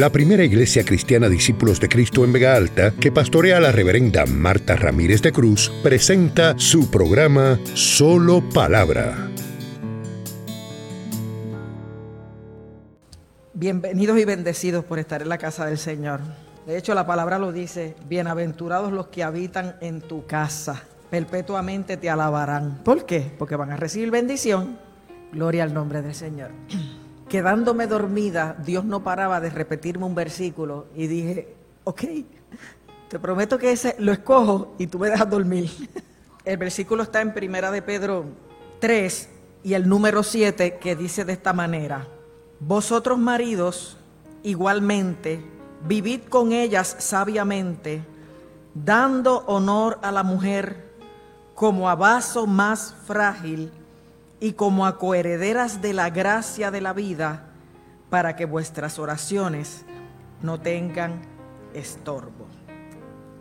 la primera iglesia cristiana Discípulos de Cristo en Vega Alta, que pastorea la reverenda Marta Ramírez de Cruz, presenta su programa Solo Palabra. Bienvenidos y bendecidos por estar en la casa del Señor. De hecho, la palabra lo dice, bienaventurados los que habitan en tu casa, perpetuamente te alabarán. ¿Por qué? Porque van a recibir bendición. Gloria al nombre del Señor. Quedándome dormida, Dios no paraba de repetirme un versículo y dije, ok, te prometo que ese lo escojo y tú me dejas dormir. El versículo está en Primera de Pedro 3 y el número 7 que dice de esta manera, vosotros maridos igualmente vivid con ellas sabiamente, dando honor a la mujer como a vaso más frágil y como a coherederas de la gracia de la vida, para que vuestras oraciones no tengan estorbo.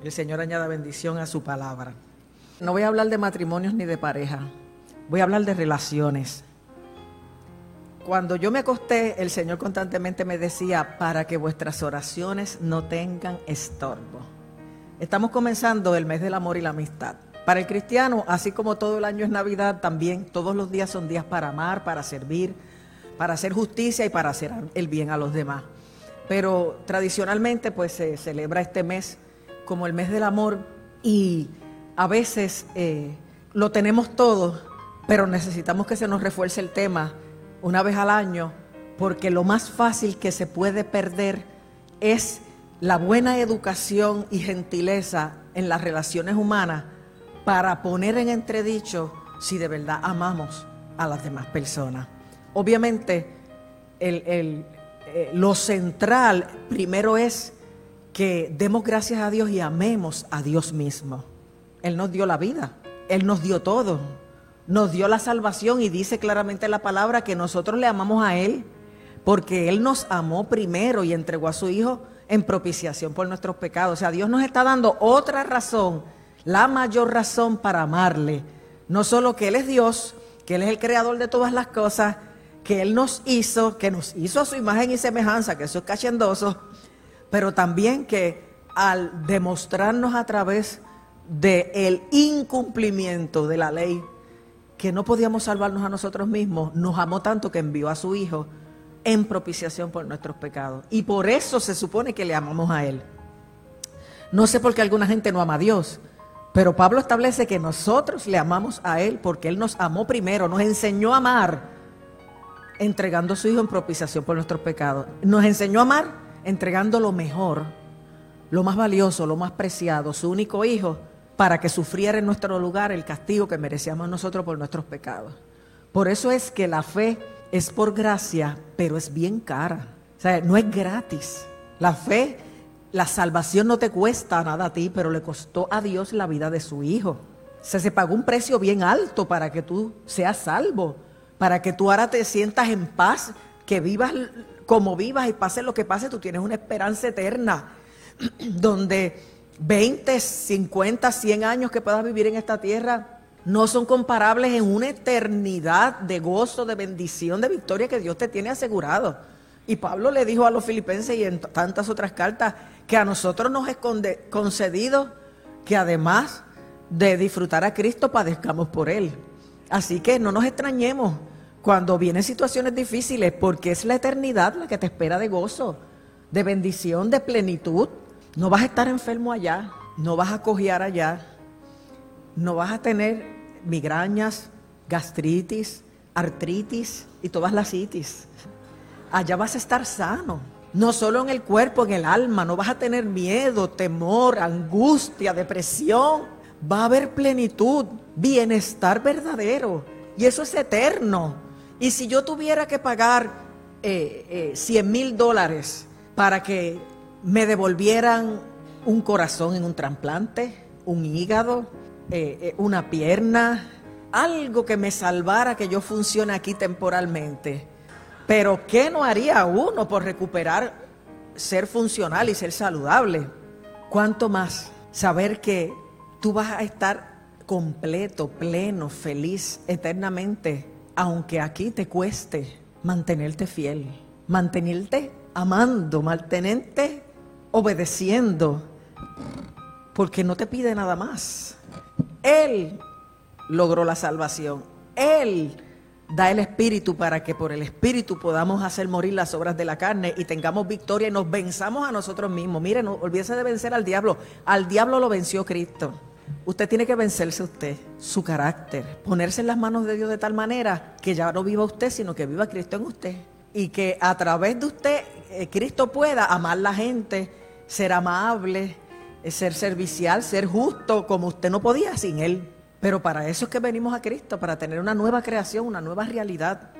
El Señor añada bendición a su palabra. No voy a hablar de matrimonios ni de pareja, voy a hablar de relaciones. Cuando yo me acosté, el Señor constantemente me decía, para que vuestras oraciones no tengan estorbo. Estamos comenzando el mes del amor y la amistad. Para el cristiano, así como todo el año es Navidad, también todos los días son días para amar, para servir, para hacer justicia y para hacer el bien a los demás. Pero tradicionalmente pues se celebra este mes como el mes del amor y a veces eh, lo tenemos todo, pero necesitamos que se nos refuerce el tema una vez al año, porque lo más fácil que se puede perder es la buena educación y gentileza en las relaciones humanas para poner en entredicho si de verdad amamos a las demás personas. Obviamente, eh, lo central primero es que demos gracias a Dios y amemos a Dios mismo. Él nos dio la vida, Él nos dio todo nos dio la salvación y dice claramente la palabra que nosotros le amamos a Él porque Él nos amó primero y entregó a su Hijo en propiciación por nuestros pecados. O sea, Dios nos está dando otra razón, la mayor razón para amarle. No solo que Él es Dios, que Él es el creador de todas las cosas, que Él nos hizo, que nos hizo a su imagen y semejanza, que eso es cachendoso, pero también que al demostrarnos a través del el incumplimiento de la ley que no podíamos salvarnos a nosotros mismos, nos amó tanto que envió a su Hijo en propiciación por nuestros pecados. Y por eso se supone que le amamos a Él. No sé por qué alguna gente no ama a Dios, pero Pablo establece que nosotros le amamos a Él porque Él nos amó primero, nos enseñó a amar entregando a su Hijo en propiciación por nuestros pecados. Nos enseñó a amar entregando lo mejor, lo más valioso, lo más preciado, su único Hijo para que sufriera en nuestro lugar el castigo que merecíamos nosotros por nuestros pecados. Por eso es que la fe es por gracia, pero es bien cara. O sea, no es gratis. La fe, la salvación no te cuesta nada a ti, pero le costó a Dios la vida de su Hijo. O sea, se pagó un precio bien alto para que tú seas salvo, para que tú ahora te sientas en paz, que vivas como vivas y pase lo que pase, tú tienes una esperanza eterna, donde 20, 50, 100 años que puedas vivir en esta tierra no son comparables en una eternidad de gozo, de bendición, de victoria que Dios te tiene asegurado. Y Pablo le dijo a los filipenses y en tantas otras cartas que a nosotros nos es concedido que además de disfrutar a Cristo padezcamos por Él. Así que no nos extrañemos cuando vienen situaciones difíciles porque es la eternidad la que te espera de gozo, de bendición, de plenitud. No vas a estar enfermo allá, no vas a cojear allá, no vas a tener migrañas, gastritis, artritis y todas las itis. Allá vas a estar sano, no solo en el cuerpo, en el alma, no vas a tener miedo, temor, angustia, depresión. Va a haber plenitud, bienestar verdadero y eso es eterno. Y si yo tuviera que pagar eh, 100 eh, mil dólares para que me devolvieran un corazón en un trasplante, un hígado, eh, eh, una pierna, algo que me salvara que yo funcione aquí temporalmente. Pero ¿qué no haría uno por recuperar ser funcional y ser saludable? ¿Cuánto más saber que tú vas a estar completo, pleno, feliz eternamente, aunque aquí te cueste mantenerte fiel, mantenerte amando, mantenente obedeciendo, porque no te pide nada más. Él logró la salvación. Él da el Espíritu para que por el Espíritu podamos hacer morir las obras de la carne y tengamos victoria y nos venzamos a nosotros mismos. Miren, no olvídese de vencer al diablo. Al diablo lo venció Cristo. Usted tiene que vencerse usted, su carácter, ponerse en las manos de Dios de tal manera que ya no viva usted, sino que viva Cristo en usted. Y que a través de usted eh, Cristo pueda amar la gente, ser amable, eh, ser servicial, ser justo, como usted no podía sin Él. Pero para eso es que venimos a Cristo, para tener una nueva creación, una nueva realidad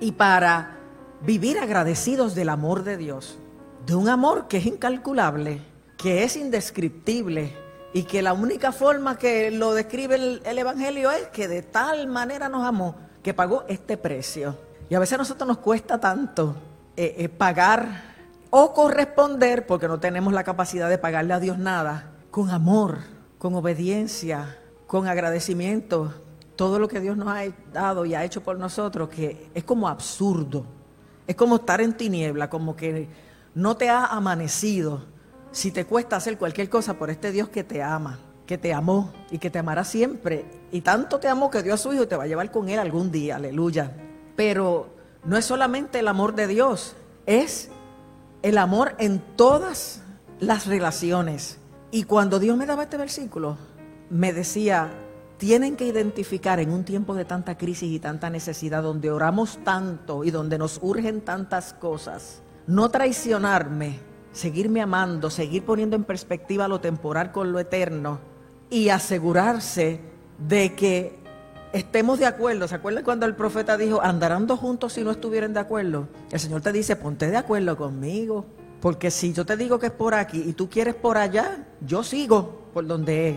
y para vivir agradecidos del amor de Dios, de un amor que es incalculable, que es indescriptible y que la única forma que lo describe el, Evangelio es que de tal manera nos amó que pagó este precio. Y a veces a nosotros nos cuesta tanto eh, eh, pagar o corresponder, porque no tenemos la capacidad de pagarle a Dios nada, con amor, con obediencia, con agradecimiento todo lo que Dios nos ha dado y ha hecho por nosotros, que es como absurdo. Es como estar en tiniebla, como que no te ha amanecido. Si te cuesta hacer cualquier cosa por este Dios que te ama, que te amó y que te amará siempre. Y tanto te amó que dio a su Hijo y te va a llevar con Él algún día, aleluya. Pero no es solamente el amor de Dios, es el amor en todas las relaciones. Y cuando Dios me daba este versículo, me decía, tienen que identificar en un tiempo de tanta crisis y tanta necesidad, donde oramos tanto y donde nos urgen tantas cosas, no traicionarme, seguirme amando, seguir poniendo en perspectiva lo temporal con lo eterno y asegurarse de que estemos de acuerdo. ¿Se acuerdan cuando el profeta dijo, andarán dos juntos si no estuvieran de acuerdo? El Señor te dice, ponte de acuerdo conmigo. Porque si yo te digo que es por aquí y tú quieres por allá, yo sigo por donde es.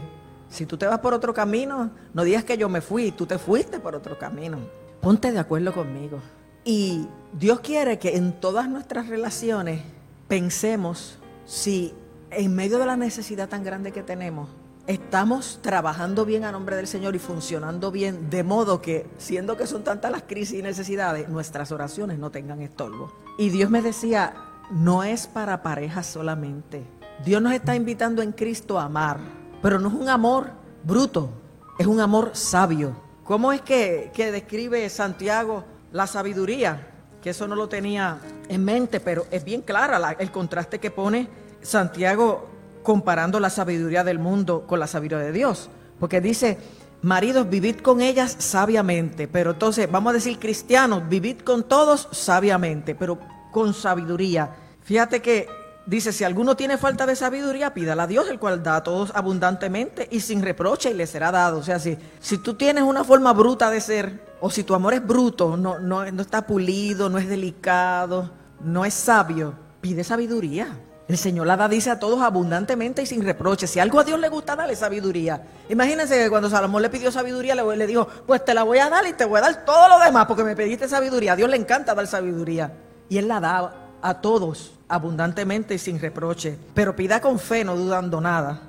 Si tú te vas por otro camino, no digas que yo me fui, tú te fuiste por otro camino. Ponte de acuerdo conmigo. Y Dios quiere que en todas nuestras relaciones pensemos si en medio de la necesidad tan grande que tenemos, estamos trabajando bien a nombre del Señor y funcionando bien, de modo que, siendo que son tantas las crisis y necesidades, nuestras oraciones no tengan estorbo. Y Dios me decía, no es para parejas solamente. Dios nos está invitando en Cristo a amar pero no es un amor bruto, es un amor sabio. ¿Cómo es que, describe Santiago la sabiduría? Que eso no lo tenía en mente, pero es bien clara el contraste que pone Santiago comparando la sabiduría del mundo con la sabiduría de Dios. Porque dice, maridos, vivid con ellas sabiamente. Pero entonces, vamos a decir cristianos, vivid con todos sabiamente, pero con sabiduría. Fíjate que Dice, si alguno tiene falta de sabiduría, pídala a Dios, el cual da a todos abundantemente y sin reproche y le será dado. O sea, si, si tú tienes una forma bruta de ser, o si tu amor es bruto, no, no, no está pulido, no es delicado, no es sabio, pide sabiduría. El Señor la da, dice a todos abundantemente y sin reproche. Si algo a Dios le gusta, dale sabiduría. Imagínense que cuando Salomón le pidió sabiduría, le, le dijo, pues te la voy a dar y te voy a dar todo lo demás porque me pediste sabiduría. A Dios le encanta dar sabiduría. Y Él la da a todos abundantemente y sin reproche, pero pida con fe, no dudando nada.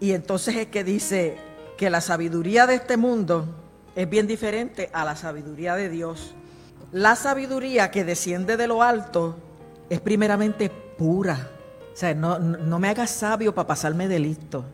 Y entonces es que dice que la sabiduría de este mundo es bien diferente a la sabiduría de Dios. La sabiduría que desciende de lo alto es primeramente pura. O sea, no, no me hagas sabio para pasarme de listo.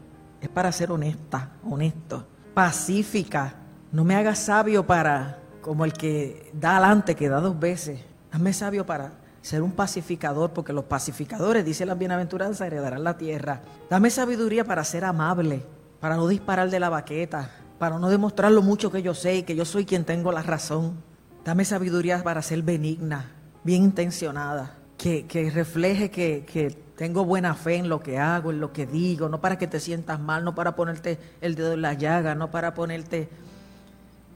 Es para ser honesta, honesto. Pacífica. No me hagas sabio para, como el que da adelante, que da dos veces. Hazme sabio para ser un pacificador, porque los pacificadores, dice la bienaventuranza, heredarán la tierra. Dame sabiduría para ser amable, para no disparar de la baqueta, para no demostrar lo mucho que yo sé y que yo soy quien tengo la razón. Dame sabiduría para ser benigna, bien intencionada, que, refleje que, que tengo buena fe en lo que hago, en lo que digo, no para que te sientas mal, no para ponerte el dedo en la llaga, no para ponerte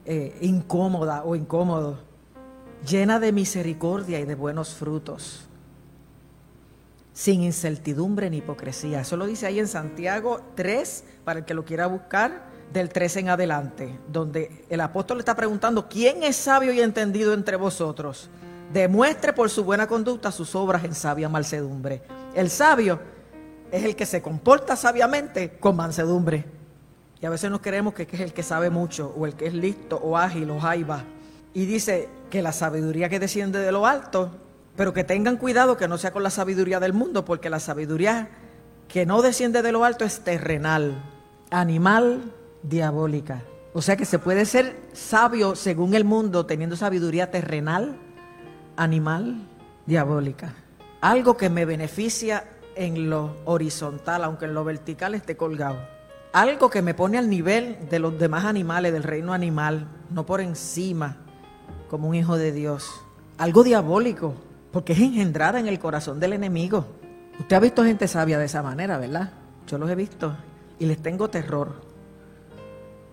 eh, incómoda o incómodo llena de misericordia y de buenos frutos, sin incertidumbre ni hipocresía. Eso lo dice ahí en Santiago 3, para el que lo quiera buscar, del 3 en adelante, donde el apóstol le está preguntando, ¿quién es sabio y entendido entre vosotros? Demuestre por su buena conducta sus obras en sabia mansedumbre. El sabio es el que se comporta sabiamente con mansedumbre. Y a veces nos creemos que es el que sabe mucho, o el que es listo, o ágil, o jaiba. Y dice que la sabiduría que desciende de lo alto Pero que tengan cuidado que no sea con la sabiduría del mundo, porque la sabiduría que no desciende de lo alto es terrenal, animal, diabólica. O sea que se puede ser sabio según el mundo teniendo sabiduría terrenal, animal, diabólica. Algo que me beneficia en lo horizontal, aunque en lo vertical esté colgado. Algo que me pone al nivel de los demás animales, del reino animal, no por encima, como un hijo de Dios. Algo diabólico, porque es engendrada en el corazón del enemigo. Usted ha visto gente sabia de esa manera, ¿verdad? Yo los he visto y les tengo terror,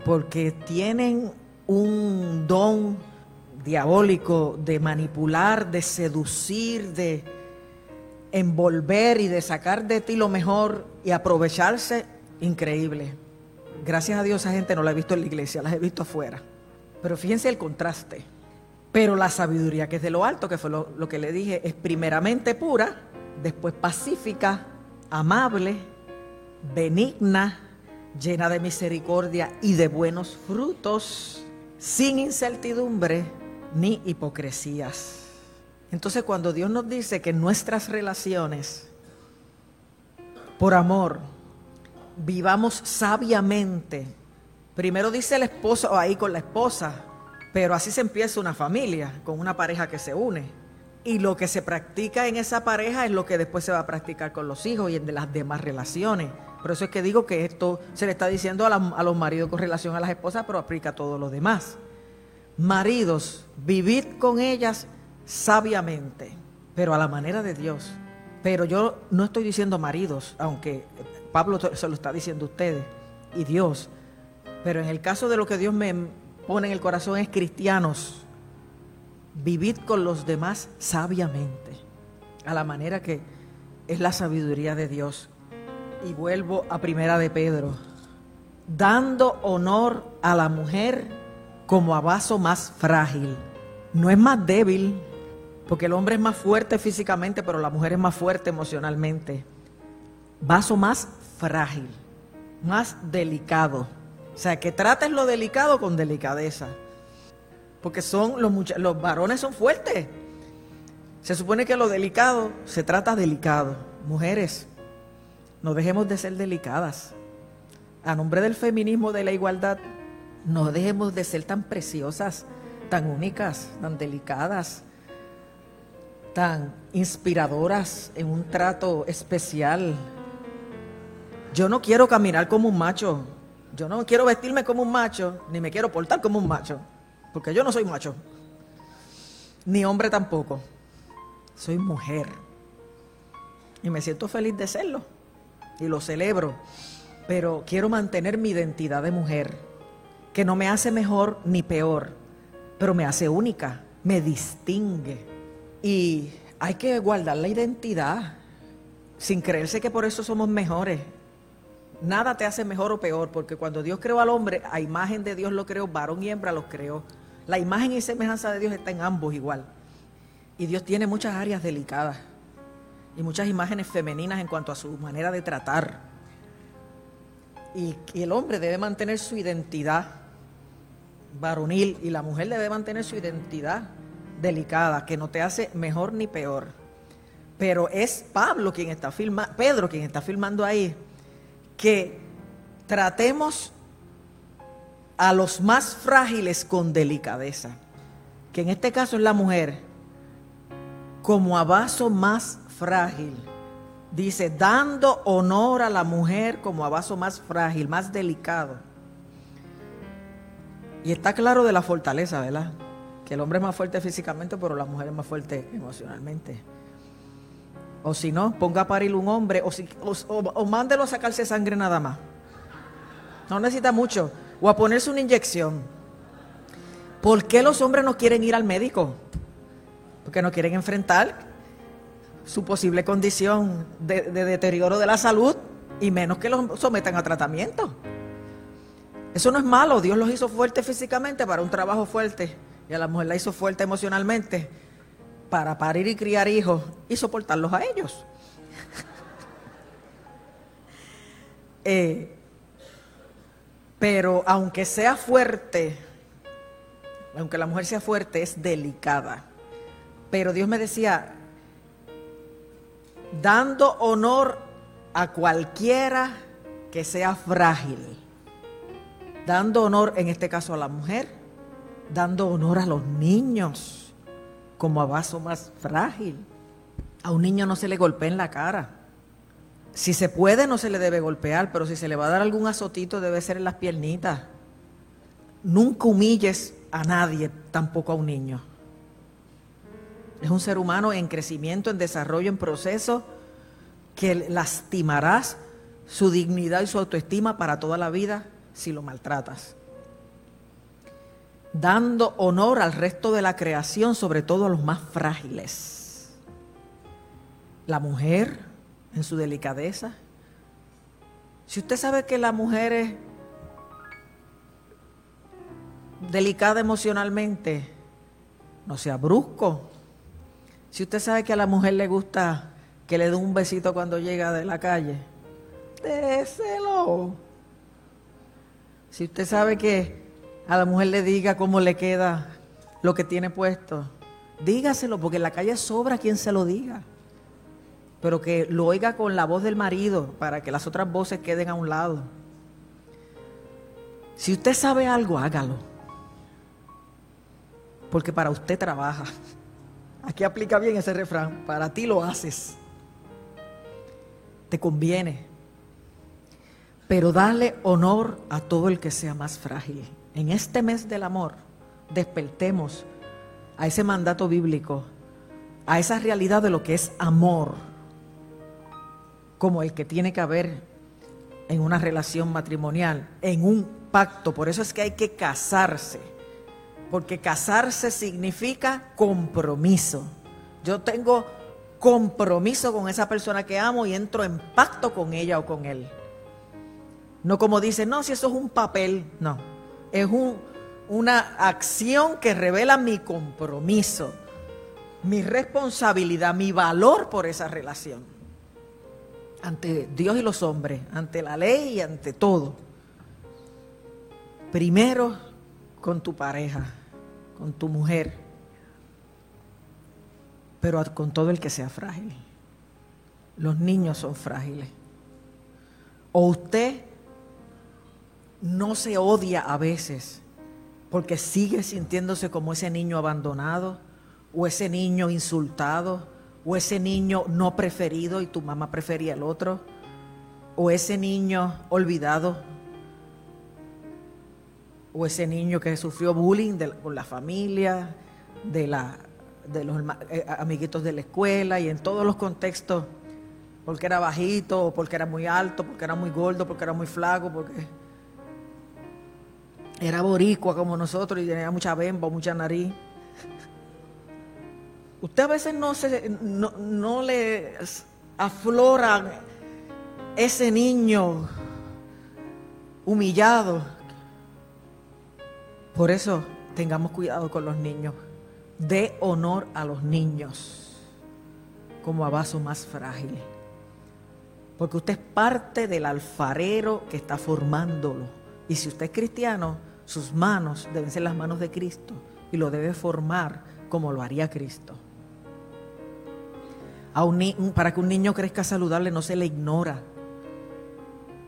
porque tienen un don diabólico de manipular, de seducir, de envolver y de sacar de ti lo mejor y aprovecharse, increíble. Gracias a Dios esa gente no la he visto en la iglesia, la he visto afuera. Pero fíjense el contraste. Pero la sabiduría que es de lo alto, que fue lo, que le dije, es primeramente pura, después pacífica, amable, benigna, llena de misericordia y de buenos frutos, sin incertidumbre ni hipocresías. Entonces cuando Dios nos dice que nuestras relaciones, por amor, vivamos sabiamente, primero dice el esposo ahí con la esposa, pero así se empieza una familia, con una pareja que se une. Y lo que se practica en esa pareja es lo que después se va a practicar con los hijos y en las demás relaciones. Por eso es que digo que esto se le está diciendo a, a los maridos con relación a las esposas, pero aplica a todo lo demás. Maridos, vivid con ellas sabiamente, pero a la manera de Dios. Pero yo no estoy diciendo maridos, aunque Pablo se lo está diciendo a ustedes y Dios. Pero en el caso de lo que Dios me pone en el corazón es cristianos. Vivid con los demás sabiamente, a la manera que es la sabiduría de Dios. Y vuelvo a primera de Pedro, dando honor a la mujer como a vaso más frágil. No es más débil, porque el hombre es más fuerte físicamente, pero la mujer es más fuerte emocionalmente. Vaso más frágil, más delicado. O sea, que trates lo delicado con delicadeza. Porque son los, los varones son fuertes. Se supone que lo delicado se trata delicado. Mujeres, no dejemos de ser delicadas. A nombre del feminismo, de la igualdad, no dejemos de ser tan preciosas, tan únicas, tan delicadas tan inspiradoras en un trato especial. Yo no quiero caminar como un macho, yo no quiero vestirme como un macho, ni me quiero portar como un macho, porque yo no soy macho, ni hombre tampoco, soy mujer. Y me siento feliz de serlo, y lo celebro, pero quiero mantener mi identidad de mujer, que no me hace mejor ni peor, pero me hace única, me distingue. Y hay que guardar la identidad sin creerse que por eso somos mejores. Nada te hace mejor o peor, porque cuando Dios creó al hombre, a imagen de Dios lo creó, varón y hembra los creó. La imagen y semejanza de Dios está en ambos igual. Y Dios tiene muchas áreas delicadas y muchas imágenes femeninas en cuanto a su manera de tratar. Y, y el hombre debe mantener su identidad varonil y la mujer debe mantener su identidad delicada, que no te hace mejor ni peor. Pero es Pablo quien está filmando, Pedro quien está filmando ahí, que tratemos a los más frágiles con delicadeza, que en este caso es la mujer, como a vaso más frágil. Dice, dando honor a la mujer como a vaso más frágil, más delicado. Y está claro de la fortaleza, ¿verdad? que el hombre es más fuerte físicamente, pero la mujer es más fuerte emocionalmente. O si no, ponga a parir un hombre o, si, o, mándelo a sacarse sangre nada más. No necesita mucho. O a ponerse una inyección. ¿Por qué los hombres no quieren ir al médico? Porque no quieren enfrentar su posible condición de, de deterioro de la salud y menos que los sometan a tratamiento. Eso no es malo, Dios los hizo fuertes físicamente para un trabajo fuerte y a la mujer la hizo fuerte emocionalmente para parir y criar hijos y soportarlos a ellos. Eh, pero aunque sea fuerte, aunque la mujer sea fuerte, es delicada. Pero Dios me decía, dando honor a cualquiera que sea frágil, dando honor en este caso a la mujer, dando honor a los niños como a vaso más frágil. A un niño no se le golpea en la cara. Si se puede, no se le debe golpear, pero si se le va a dar algún azotito, debe ser en las piernitas. Nunca humilles a nadie, tampoco a un niño. Es un ser humano en crecimiento, en desarrollo, en proceso, que lastimarás su dignidad y su autoestima para toda la vida si lo maltratas. Dando honor al resto de la creación, sobre todo a los más frágiles. La mujer en su delicadeza. Si usted sabe que la mujer es delicada emocionalmente, no sea brusco, si usted sabe que a la mujer le gusta que le dé un besito cuando llega de la calle, déselo. Si usted sabe que a la mujer le diga cómo le queda lo que tiene puesto, dígaselo, porque en la calle sobra quien se lo diga. Pero que lo oiga con la voz del marido para que las otras voces queden a un lado. Si usted sabe algo, hágalo. Porque para usted trabaja. Aquí aplica bien ese refrán. Para ti lo haces. Te conviene. Pero dale honor a todo el que sea más frágil. En este mes del amor, despertemos a ese mandato bíblico, a esa realidad de lo que es amor, como el que tiene que haber en una relación matrimonial, en un pacto. Por eso es que hay que casarse porque casarse significa compromiso. Yo tengo compromiso con esa persona que amo y entro en pacto con ella o con él. No como dice, no, si eso es un papel, no. Es una acción que revela mi compromiso, mi responsabilidad, mi valor por esa relación. Ante Dios y los hombres, ante la ley y ante todo. Primero con tu pareja con tu mujer, pero con todo el que sea frágil. Los niños son frágiles. O usted no se odia a veces porque sigue sintiéndose como ese niño abandonado o ese niño insultado o ese niño no preferido y tu mamá prefería el otro o ese niño olvidado o ese niño que sufrió bullying con la familia, de, la, de los eh, amiguitos de la escuela y en todos los contextos, porque era bajito, o porque era muy alto, porque era muy gordo, porque era muy flaco, porque era boricua como nosotros y tenía mucha bemba, mucha nariz. Usted a veces no, se, no, no le aflora ese niño humillado por eso tengamos cuidado con los niños. Dé honor a los niños como a vaso más frágil. Porque usted es parte del alfarero que está formándolo. Y si usted es cristiano, sus manos deben ser las manos de Cristo y lo debe formar como lo haría Cristo. para que un niño crezca saludable no se le ignora,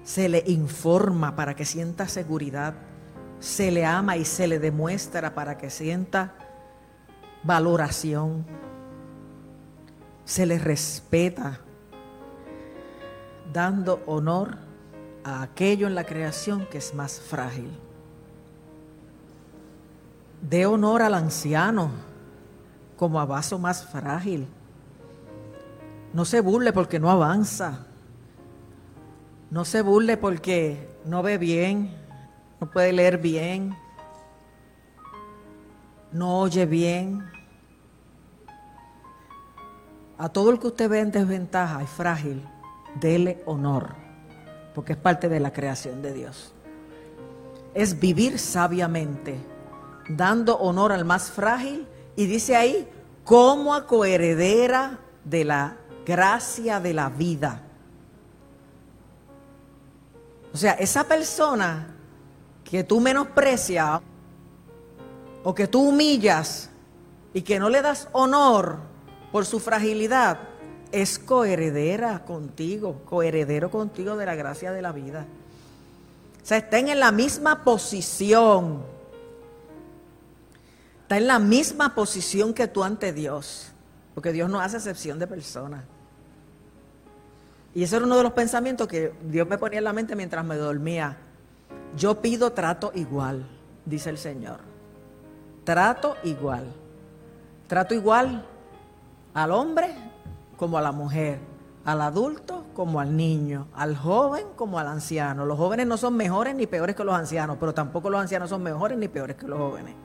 se le informa para que sienta seguridad se le ama y se le demuestra para que sienta valoración, se le respeta, dando honor a aquello en la creación que es más frágil. De honor al anciano como a vaso más frágil. No se burle porque no avanza. No se burle porque no ve bien no puede leer bien, no oye bien. A todo el que usted ve en desventaja y frágil, dele honor, porque es parte de la creación de Dios. Es vivir sabiamente, dando honor al más frágil, y dice ahí, como a coheredera de la gracia de la vida. O sea, esa persona que tú menosprecias o que tú humillas y que no le das honor por su fragilidad, es coheredera contigo, coheredero contigo de la gracia de la vida. O sea, estén en la misma posición. En la misma posición que tú ante Dios. Porque Dios no hace excepción de personas. Y ese era uno de los pensamientos que Dios me ponía en la mente mientras me dormía. Yo pido trato igual, dice el Señor. Trato igual. Trato igual al hombre como a la mujer, al adulto como al niño, al joven como al anciano. Los jóvenes no son mejores ni peores que los ancianos, pero tampoco los ancianos son mejores ni peores que los jóvenes.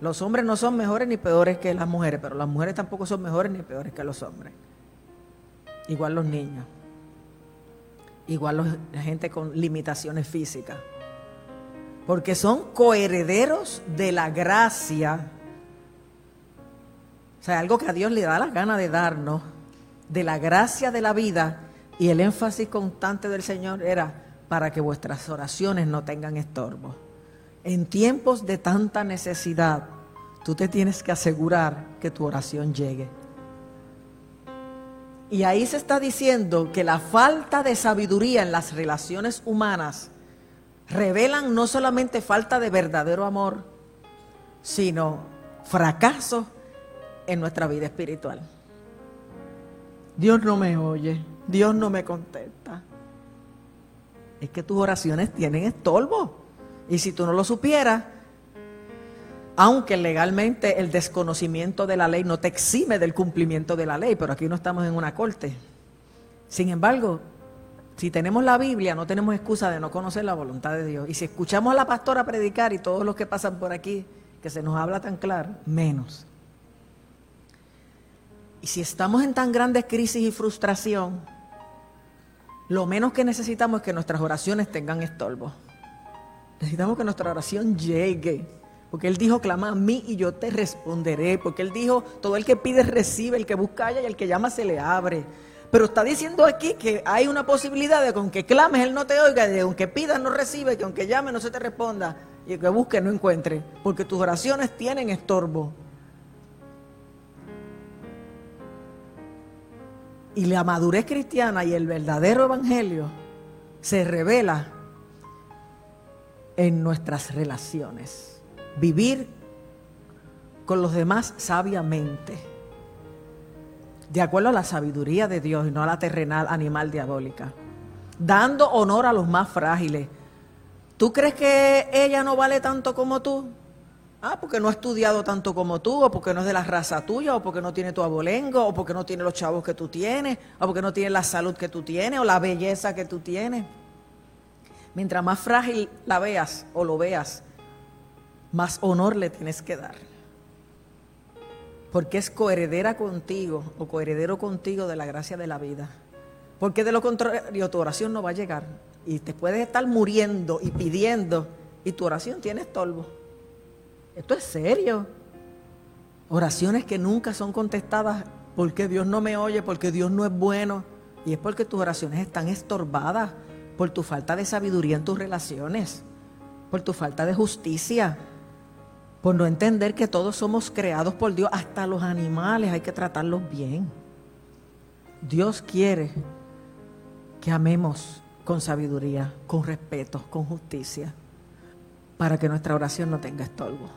Los hombres no son mejores ni peores que las mujeres, pero las mujeres tampoco son mejores ni peores que los hombres. Igual los niños. Igual la gente con limitaciones físicas. Porque son coherederos de la gracia. O sea, algo que a Dios le da la gana de darnos, de la gracia de la vida. Y el énfasis constante del Señor era para que vuestras oraciones no tengan estorbo en tiempos de tanta necesidad, tú te tienes que asegurar que tu oración llegue. Y ahí se está diciendo que la falta de sabiduría en las relaciones humanas revelan no solamente falta de verdadero amor, sino fracaso en nuestra vida espiritual. Dios no me oye, Dios no me contesta. Es que tus oraciones tienen estorbo. Y si tú no lo supieras, aunque legalmente el desconocimiento de la ley no te exime del cumplimiento de la ley, pero aquí no estamos en una corte. Sin embargo, si tenemos la Biblia, no tenemos excusa de no conocer la voluntad de Dios. Y si escuchamos a la pastora predicar y todos los que pasan por aquí, que se nos habla tan claro, menos. Y si estamos en tan grandes crisis y frustración, lo menos que necesitamos es que nuestras oraciones tengan estorbo. Necesitamos que nuestra oración llegue. Porque Él dijo, clama a mí y yo te responderé. Porque Él dijo, todo el que pide recibe, el que busca y el que llama se le abre. Pero está diciendo aquí que hay una posibilidad de que aunque clames Él no te oiga, de que aunque pidas no recibe, que aunque llame no se te responda y que busque no encuentre. Porque tus oraciones tienen estorbo. Y la madurez cristiana y el verdadero evangelio se revela en nuestras relaciones. Vivir con los demás sabiamente, de acuerdo a la sabiduría de Dios y no a la terrenal animal diabólica. Dando honor a los más frágiles. ¿Tú crees que ella no vale tanto como tú? Ah, porque no ha estudiado tanto como tú, o porque no es de la raza tuya, o porque no tiene tu abolengo, o porque no tiene los chavos que tú tienes, o porque no tiene la salud que tú tienes, o la belleza que tú tienes. Mientras más frágil la veas o lo veas, más honor le tienes que dar. Porque es coheredera contigo o coheredero contigo de la gracia de la vida. Porque de lo contrario tu oración no va a llegar. Y te puedes estar muriendo y pidiendo y tu oración tiene estorbo. Esto es serio. Oraciones que nunca son contestadas porque Dios no me oye, porque Dios no es bueno. Y es porque tus oraciones están estorbadas por tu falta de sabiduría en tus relaciones, por tu falta de justicia, por no entender que todos somos creados por Dios, hasta los animales hay que tratarlos bien. Dios quiere que amemos con sabiduría, con respeto, con justicia, para que nuestra oración no tenga estorbo.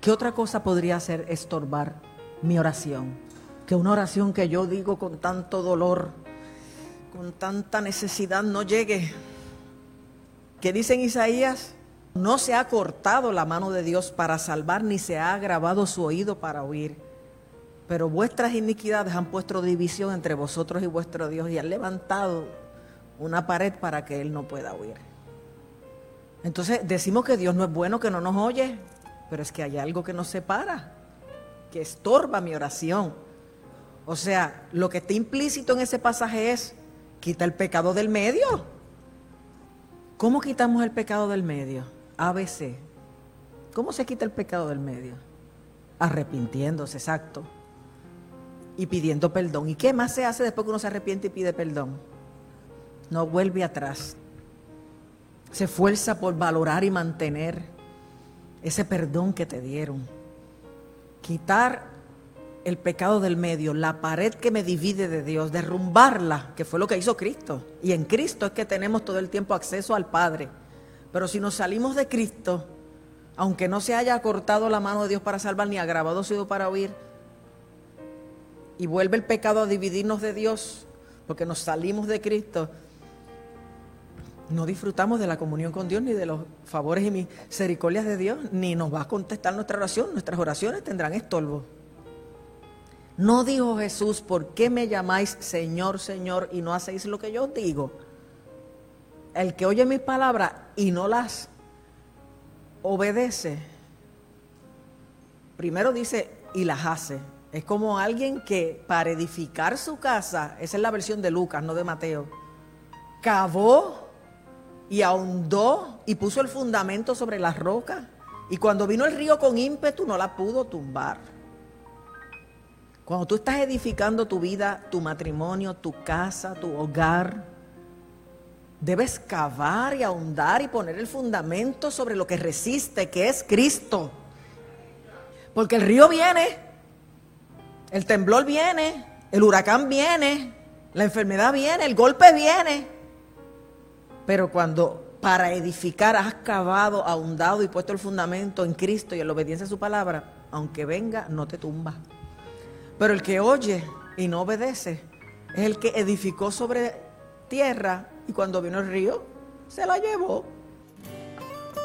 ¿Qué otra cosa podría hacer estorbar mi oración? Que una oración que yo digo con tanto dolor, con tanta necesidad no llegue. ¿Qué dice en Isaías? No se ha cortado la mano de Dios para salvar, ni se ha agravado su oído para oír. Pero vuestras iniquidades han puesto división entre vosotros y vuestro Dios y han levantado una pared para que Él no pueda oír. Entonces decimos que Dios no es bueno, que no nos oye, pero es que hay algo que nos separa, que estorba mi oración. O sea, lo que está implícito en ese pasaje es, Quita el pecado del medio. ¿Cómo quitamos el pecado del medio? ABC. ¿Cómo se quita el pecado del medio? Arrepintiéndose, exacto. Y pidiendo perdón. ¿Y qué más se hace después que uno se arrepiente y pide perdón? No vuelve atrás. Se esfuerza por valorar y mantener ese perdón que te dieron. Quitar el pecado del medio, la pared que me divide de Dios, derrumbarla, que fue lo que hizo Cristo. Y en Cristo es que tenemos todo el tiempo acceso al Padre. Pero si nos salimos de Cristo, aunque no se haya cortado la mano de Dios para salvar ni agravado sido para huir, y vuelve el pecado a dividirnos de Dios, porque nos salimos de Cristo, no disfrutamos de la comunión con Dios, ni de los favores y misericordias de Dios, ni nos va a contestar nuestra oración, nuestras oraciones tendrán estorbo. No dijo Jesús, ¿por qué me llamáis Señor, Señor y no hacéis lo que yo os digo? El que oye mis palabras y no las obedece, primero dice y las hace. Es como alguien que para edificar su casa, esa es la versión de Lucas, no de Mateo, cavó y ahondó y puso el fundamento sobre las rocas. Y cuando vino el río con ímpetu no la pudo tumbar. Cuando tú estás edificando tu vida, tu matrimonio, tu casa, tu hogar, debes cavar y ahondar y poner el fundamento sobre lo que resiste, que es Cristo. Porque el río viene, el temblor viene, el huracán viene, la enfermedad viene, el golpe viene. Pero cuando para edificar has cavado, ahondado y puesto el fundamento en Cristo y en la obediencia a su palabra, aunque venga, no te tumba. Pero el que oye y no obedece es el que edificó sobre tierra y cuando vino el río se la llevó.